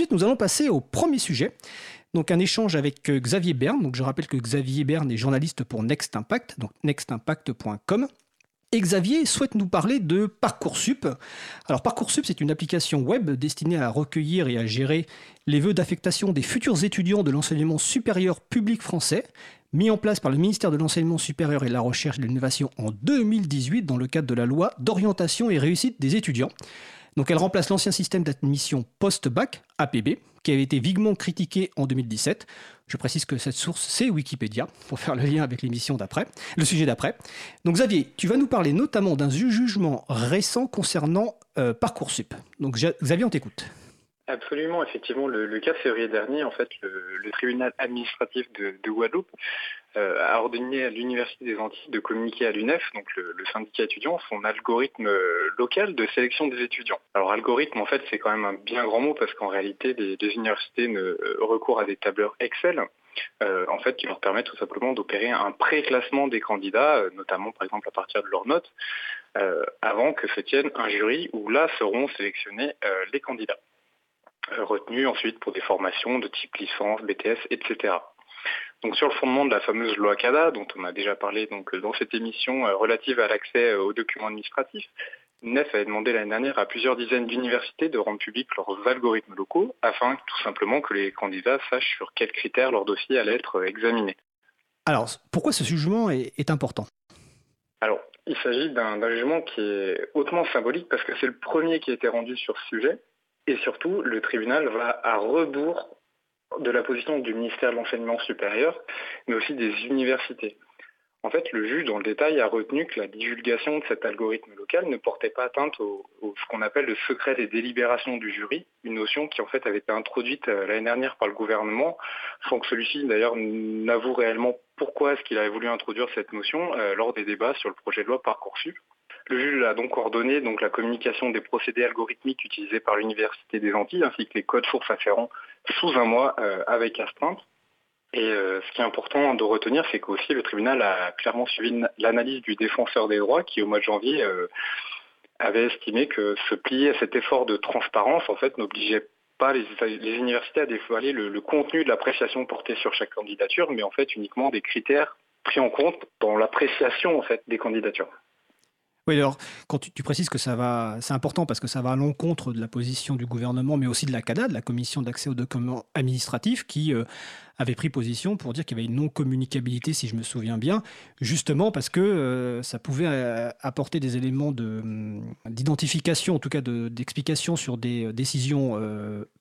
de suite, nous allons passer au premier sujet. Donc un échange avec euh, Xavier Berne. Donc je rappelle que Xavier Berne est journaliste pour Next Impact, donc nextimpact.com. Et Xavier souhaite nous parler de Parcoursup. Alors Parcoursup, c'est une application web destinée à recueillir et à gérer les vœux d'affectation des futurs étudiants de l'enseignement supérieur public français, mis en place par le ministère de l'Enseignement supérieur et de la Recherche et de l'Innovation en 2018 dans le cadre de la loi d'orientation et réussite des étudiants. Donc elle remplace l'ancien système d'admission post-bac, APB, qui avait été viguement critiqué en 2017. Je précise que cette source, c'est Wikipédia, pour faire le lien avec l'émission d'après, le sujet d'après. Donc Xavier, tu vas nous parler notamment d'un jugement récent concernant euh, Parcoursup. Donc Xavier, on t'écoute. Absolument, effectivement, le, 4 février dernier, en fait, le, tribunal administratif de, Guadeloupe euh, a ordonné à l'Université des Antilles de communiquer à l'UNEF, donc le, syndicat étudiant, son algorithme euh, local de sélection des étudiants. Alors algorithme, en fait, c'est quand même un bien grand mot parce qu'en réalité, les, universités euh, recourent à des tableurs Excel. en fait, qui leur permettent tout simplement d'opérer un pré-classement des candidats, notamment par exemple à partir de leurs notes, avant que se tienne un jury où là seront sélectionnés les candidats. Euh, retenus ensuite pour des formations de type licence, BTS, etc. Donc sur le fondement de la fameuse loi CADA, dont on a déjà parlé donc, dans cette émission euh, relative à l'accès aux documents administratifs, NEF avait demandé l'année dernière à plusieurs dizaines d'universités de rendre publics leurs algorithmes locaux afin tout simplement que les candidats sachent sur quels critères leur dossier allait être examiné. Alors, pourquoi ce jugement est, important? Alors, il s'agit d'un jugement qui est hautement symbolique parce que c'est le premier qui a été rendu sur ce sujet et surtout, le tribunal va à rebours de la position du ministère de l'Enseignement supérieur, mais aussi des universités. En fait, le juge, dans le détail, a retenu que la divulgation de cet algorithme local ne portait pas atteinte au, ce qu'on appelle le secret des délibérations du jury, une notion qui en fait avait été introduite euh, l'année dernière par le gouvernement, sans que celui-ci d'ailleurs n'avoue réellement pourquoi est-ce qu'il avait voulu introduire cette notion euh, lors des débats sur le projet de loi Parcoursup. Le juge a donc ordonné la communication des procédés algorithmiques utilisés par l'Université des Antilles ainsi que les codes sources afférents sous un mois euh, avec astreinte. Et euh, ce qui est important de retenir, c'est qu'aussi le tribunal a clairement suivi l'analyse du défenseur des droits qui, au mois de janvier, euh, avait estimé que se plier à cet effort de transparence, en fait, n'obligeait pas les, universités à dévoiler le, le contenu de l'appréciation portée sur chaque candidature, mais en fait uniquement des critères pris en compte dans l'appréciation en fait des candidatures. Oui, alors, quand tu, précises que ça va, c'est important parce que ça va à l'encontre de la position du gouvernement, mais aussi de la CADA, de la Commission d'accès aux documents administratifs, qui euh, avait pris position pour dire qu'il y avait une non-communicabilité, si je me souviens bien, justement parce que euh, ça pouvait euh, apporter des éléments hum, d'identification, en tout cas d'explication sur des décisions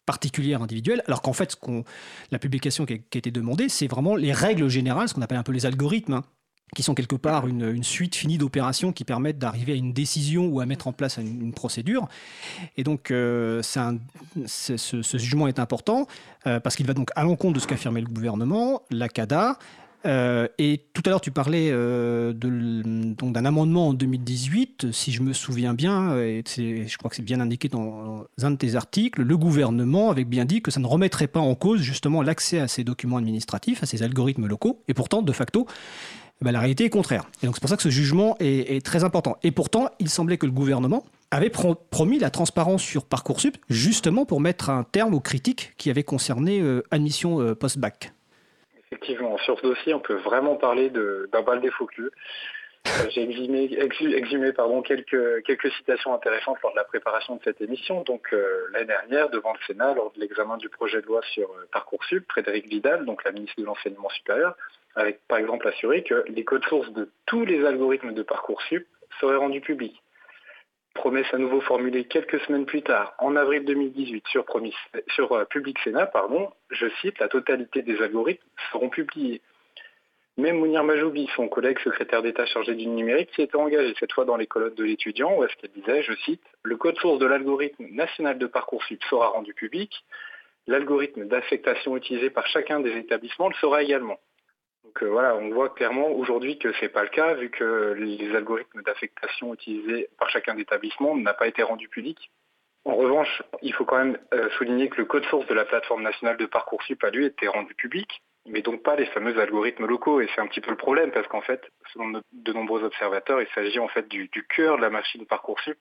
particulières individuelles, alors qu'en fait, la publication qui a, qui a été demandée, c'est vraiment les règles générales, ce qu'on appelle un peu les algorithmes, hein, qui sont quelque part une, suite finie d'opérations qui permettent d'arriver à une décision ou à mettre en place une, procédure. Et donc, euh, ce, jugement est important euh, parce qu'il va donc à l'encontre de ce qu'affirmait le gouvernement, la CADA. Euh, et tout à l'heure, tu parlais d'un amendement en 2018, si je me souviens bien, et je crois que c'est bien indiqué dans un de tes articles, le gouvernement avait bien dit que ça ne remettrait pas en cause justement l'accès à ces documents administratifs, à ces algorithmes locaux, et pourtant, de facto, ben, la réalité est contraire. Et donc c'est pour ça que ce jugement est, très important. Et pourtant, il semblait que le gouvernement avait promis la transparence sur Parcoursup, justement pour mettre un terme aux critiques qui avaient concerné euh, admission euh, post-bac. Effectivement, sur ce dossier, on peut vraiment parler d'un bal des faux euh, J'ai exhumé, quelques, citations intéressantes lors de la préparation de cette émission. Donc l'année dernière, devant le Sénat, lors de l'examen du projet de loi sur Parcoursup, Frédéric Vidal, donc la ministre de l'Enseignement supérieur, avec par exemple assuré que les codes sources de tous les algorithmes de Parcoursup seraient rendus publics. Promesse à nouveau formulée quelques semaines plus tard, en avril 2018, sur, sur euh, Public Sénat, pardon, je cite, la totalité des algorithmes seront publiés. Même Mounir Majoubi, son collègue secrétaire d'État chargé du numérique, s'y était engagé, cette fois dans les colonnes de l'étudiant, où est-ce qu'elle disait, je cite, Le code source de l'algorithme national de Parcoursup sera rendu public, l'algorithme d'affectation utilisé par chacun des établissements le sera également. Donc euh, voilà, on voit clairement aujourd'hui que ce n'est pas le cas, vu que les algorithmes d'affectation utilisés par chacun des établissements n'ont pas été rendus publics. En revanche, il faut quand même euh, souligner que le code source de la plateforme nationale de Parcoursup a lui été rendu public, mais donc pas les fameux algorithmes locaux. Et c'est un petit peu le problème, parce qu'en fait, selon de nombreux observateurs, il s'agit en fait du cœur de la machine Parcoursup,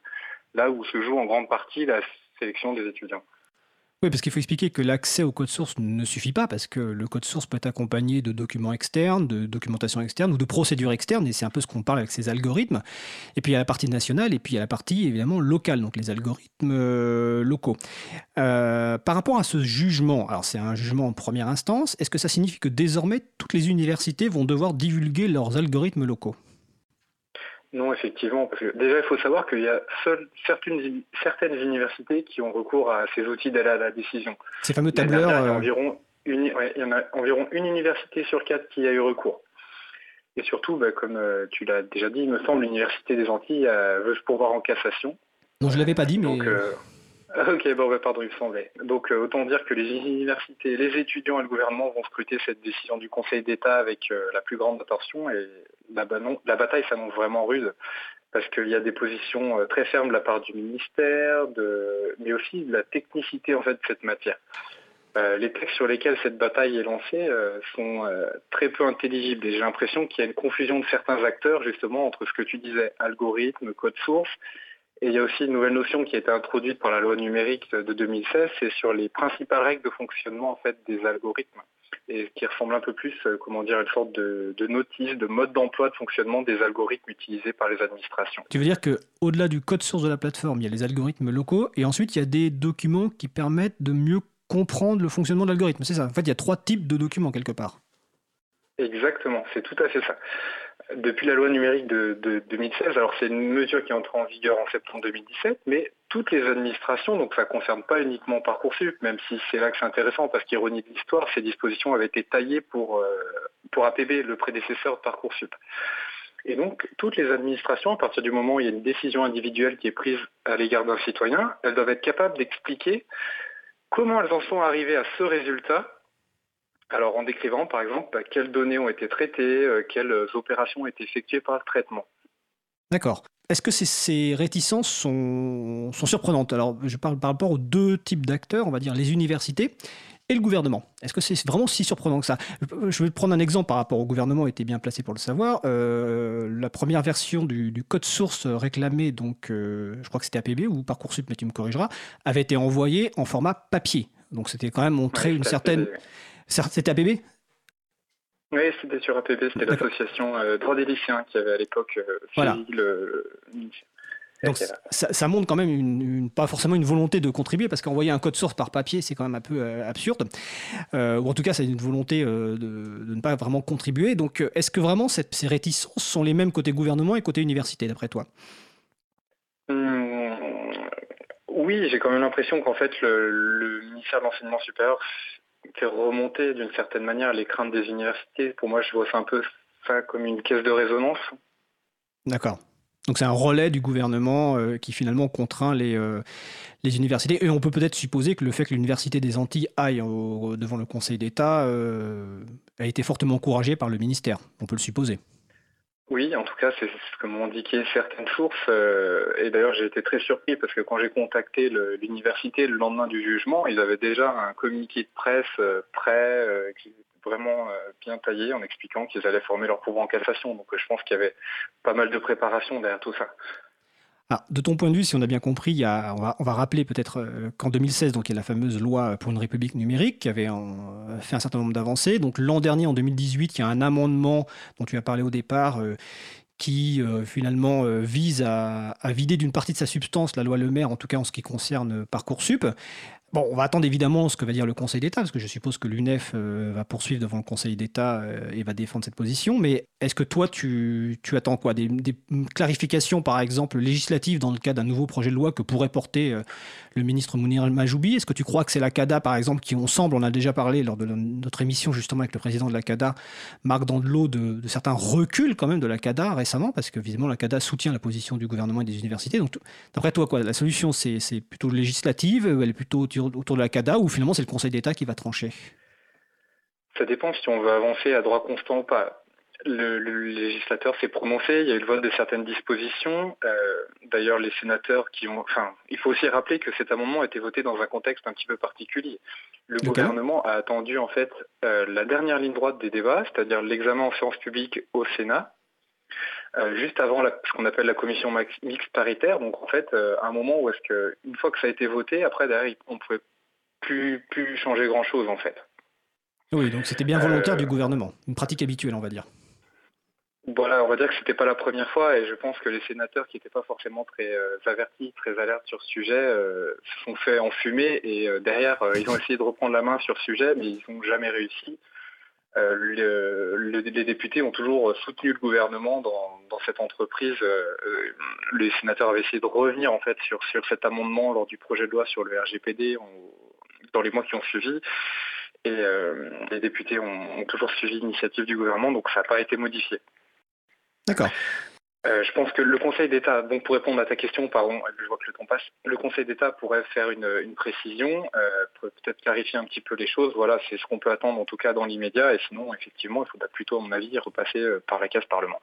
là où se joue en grande partie la sélection des étudiants. Oui, parce qu'il faut expliquer que l'accès au code source ne suffit pas, parce que le code source peut être accompagné de documents externes, de documentation externe ou de procédures externes, et c'est un peu ce qu'on parle avec ces algorithmes. Et puis il y a la partie nationale, et puis il y a la partie évidemment locale, donc les algorithmes euh, locaux. Euh, par rapport à ce jugement, alors c'est un jugement en première instance, est-ce que ça signifie que désormais toutes les universités vont devoir divulguer leurs algorithmes locaux? Non, effectivement, parce que déjà, il faut savoir qu'il y a certaines, certaines universités qui ont recours à ces outils d'aide à la décision. Ces fameux tableurs. Il y, a environ une, il y en a environ une université sur quatre qui a eu recours. Et surtout, bah, comme euh, tu l'as déjà dit, il me semble, l'Université des Antilles euh, veut se pourvoir en cassation. Non, je ne l'avais pas dit, mais... Donc, euh, ok, bon, bah, pardon, il me semblait. Donc, autant dire que les universités, les étudiants et le gouvernement vont scruter cette décision du Conseil d'État avec la plus grande attention et la, bataille s'annonce vraiment rude parce qu'il y a des positions euh, très fermes de la part du ministère, mais aussi de la technicité en fait de cette matière. Euh, les textes sur lesquels cette bataille est lancée euh, sont très peu intelligibles et j'ai l'impression qu'il y a une confusion de certains acteurs justement entre ce que tu disais, algorithme, code source, et il y a aussi une nouvelle notion qui a été introduite par la loi numérique de 2016, c'est sur les principales règles de fonctionnement en fait des algorithmes et qui ressemble un peu plus, euh, comment dire, à une sorte de, notice, de mode d'emploi, de fonctionnement des algorithmes utilisés par les administrations. Tu veux dire que au-delà du code source de la plateforme, il y a les algorithmes locaux, et ensuite il y a des documents qui permettent de mieux comprendre le fonctionnement de l'algorithme. C'est ça. En fait, il y a trois types de documents quelque part. Exactement, c'est tout à fait ça depuis la loi numérique de, 2016, alors c'est une mesure qui est entrée en vigueur en septembre 2017, mais toutes les administrations, donc ça ne concerne pas uniquement Parcoursup, même si c'est là que c'est intéressant, parce qu'ironie de l'histoire, ces dispositions avaient été taillées pour, euh, pour APB, le prédécesseur de Parcoursup. Et donc, toutes les administrations, à partir du moment où il y a une décision individuelle qui est prise à l'égard d'un citoyen, elles doivent être capables d'expliquer comment elles en sont arrivées à ce résultat alors en décrivant par exemple bah, quelles données ont été traitées, euh, quelles opérations ont été effectuées par le traitement. D'accord. Est-ce que ces, réticences sont, surprenantes? Alors je parle par rapport aux deux types d'acteurs, on va dire les universités et le gouvernement. Est-ce que c'est vraiment si surprenant que ça? Je vais prendre un exemple par rapport au gouvernement, était bien placé pour le savoir. Euh, la première version du, code source réclamé, donc euh, je crois que c'était APB ou Parcoursup, mais tu me corrigeras, avait été envoyé en format papier. Donc c'était quand même montré une certaine... C'était APB Oui, c'était sur APB, c'était l'association euh, Droits des lycéens qui avait à l'époque euh, voilà. le... Donc ça, montre quand même une, pas forcément une volonté de contribuer, parce qu'envoyer un code source par papier, c'est quand même un peu euh, absurde. ou en tout cas, c'est une volonté de, ne pas vraiment contribuer. Donc est-ce que vraiment ces réticences sont les mêmes côté gouvernement et côté université, d'après toi? Hum, Oui, j'ai quand même l'impression qu'en fait, le, le ministère de l'Enseignement supérieur fait remonter d'une certaine manière les craintes des universités. Pour moi, je vois ça un peu comme une caisse de résonance. D'accord. Donc c'est un relais du gouvernement euh, qui finalement contraint les, euh, les universités. Et on peut peut-être supposer que le fait que l'Université des Antilles aille devant le Conseil d'État euh, a été fortement encouragé par le ministère. On peut le supposer. Oui, en tout cas, c'est ce que m'ont indiqué certaines sources. Euh, et d'ailleurs, j'ai été très surpris parce que quand j'ai contacté l'université le, lendemain du jugement, ils avaient déjà un communiqué de presse euh, prêt, euh, vraiment bien taillé, en expliquant qu'ils allaient former leur pouvoir en cassation. Donc je pense qu'il y avait pas mal de préparation derrière tout ça. De ton point de vue, si on a bien compris, on, va, rappeler peut-être euh, qu'en 2016, donc, il y a la fameuse loi pour une république numérique qui avait fait un certain nombre d'avancées. Donc l'an dernier, en 2018, il y a un amendement dont tu as parlé au départ. Euh, qui euh, finalement vise à vider d'une partie de sa substance la loi Le Maire, en tout cas en ce qui concerne Parcoursup. Bon, on va attendre évidemment ce que va dire le Conseil d'État, parce que je suppose que l'UNEF euh, va poursuivre devant le Conseil d'État euh, et va défendre cette position. Mais est-ce que toi, tu, attends quoi? Des, clarifications, par exemple, législatives dans le cas d'un nouveau projet de loi que pourrait porter euh, le ministre Mounir Majoubi Est-ce que tu crois que c'est la CADA, par exemple, qui, on semble, on a déjà parlé lors de notre émission justement avec le président de la CADA, Marc Dandelot, de, de certains reculs quand même de la CADA récemment, parce que visiblement la CADA soutient la position du gouvernement et des universités. Donc, d'après toi, quoi, la solution, c'est plutôt législative, elle est plutôt autour de la CADA ou finalement c'est le Conseil d'État qui va trancher Ça dépend si on veut avancer à droit constant ou pas. Le, législateur s'est prononcé, il y a eu le vote de certaines dispositions. Euh, d'ailleurs, les sénateurs qui ont... Enfin, il faut aussi rappeler que cet amendement a été voté dans un contexte un petit peu particulier. Le gouvernement a attendu en fait euh, la dernière ligne droite des débats, c'est-à-dire l'examen en séance publique au Sénat, juste avant ce qu'on appelle la commission mixte paritaire. Donc en fait, un moment où est-ce que, une fois que ça a été voté, après derrière, on pouvait plus, plus changé grand-chose en fait. Oui, donc c'était bien volontaire du gouvernement, une pratique habituelle, on va dire. Voilà, on va dire que c'était pas la première fois et je pense que les sénateurs qui n'étaient pas forcément très avertis, très alertes sur ce sujet, se sont fait enfumer et derrière ils ont essayé de reprendre la main sur ce sujet mais ils n'ont jamais réussi. Les députés ont toujours soutenu le gouvernement dans, cette entreprise. les sénateurs avaient essayé de revenir en fait sur, cet amendement lors du projet de loi sur le RGPD dans les mois qui ont suivi. Et les députés ont toujours suivi l'initiative du gouvernement, donc ça n'a pas été modifié. D'accord. Euh, je pense que le Conseil d'État, donc pour répondre à ta question, pardon, je vois que le temps passe, le Conseil d'État pourrait faire une, précision, euh, peut-être clarifier un petit peu les choses. Voilà, c'est ce qu'on peut attendre en tout cas dans l'immédiat. Et sinon, effectivement, il faudra plutôt, à mon avis, repasser euh, par la case Parlement.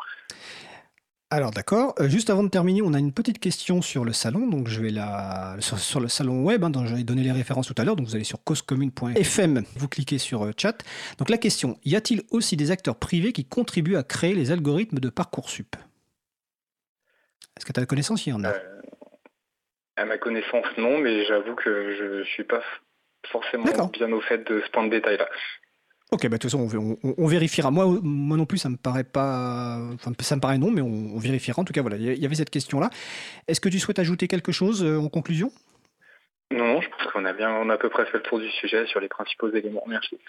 Alors d'accord. juste avant de terminer, on a une petite question sur le salon. Donc je vais la sur, le salon web hein, dont j'avais donné les références tout à l'heure. Donc vous allez sur causecommune.fm, vous cliquez sur chat. Donc la question y a-t-il aussi des acteurs privés qui contribuent à créer les algorithmes de parcoursup? Est-ce que tu as la connaissance? Il y en a. à ma connaissance, non, mais j'avoue que je ne suis pas forcément bien au fait de ce point de détail-là. Ok, bah, de toute façon, on, vérifiera. Moi, moi non plus, ça me paraît pas. Enfin, ça me paraît non, mais on, vérifiera. En tout cas, voilà, il y avait cette question-là. Est-ce que tu souhaites ajouter quelque chose euh, en conclusion? Non, je pense qu'on a bien, on a à peu près fait le tour du sujet sur les principaux éléments. Merci.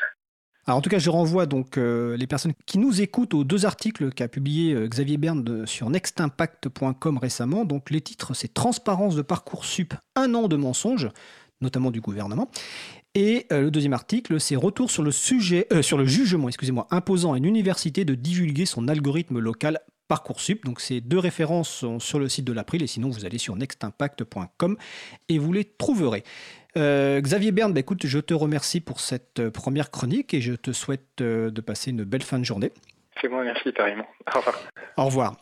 Alors en tout cas, je renvoie donc euh, les personnes qui nous écoutent aux deux articles qu'a publié euh, Xavier Berne sur nextimpact.com récemment. Donc les titres, c'est Transparence de Parcoursup, un an de mensonges notamment du gouvernement. Et euh, le deuxième article, c'est Retour sur le, sujet, sur le jugement excusez-moi, imposant à une université de divulguer son algorithme local Parcoursup. Donc ces deux références sont sur le site de l'April et sinon vous allez sur nextimpact.com et vous les trouverez. Euh, Xavier Berne, bah, écoute, je te remercie pour cette première chronique et je te souhaite de passer une belle fin de journée. C'est moi, merci, pareillement. Au revoir. Au revoir.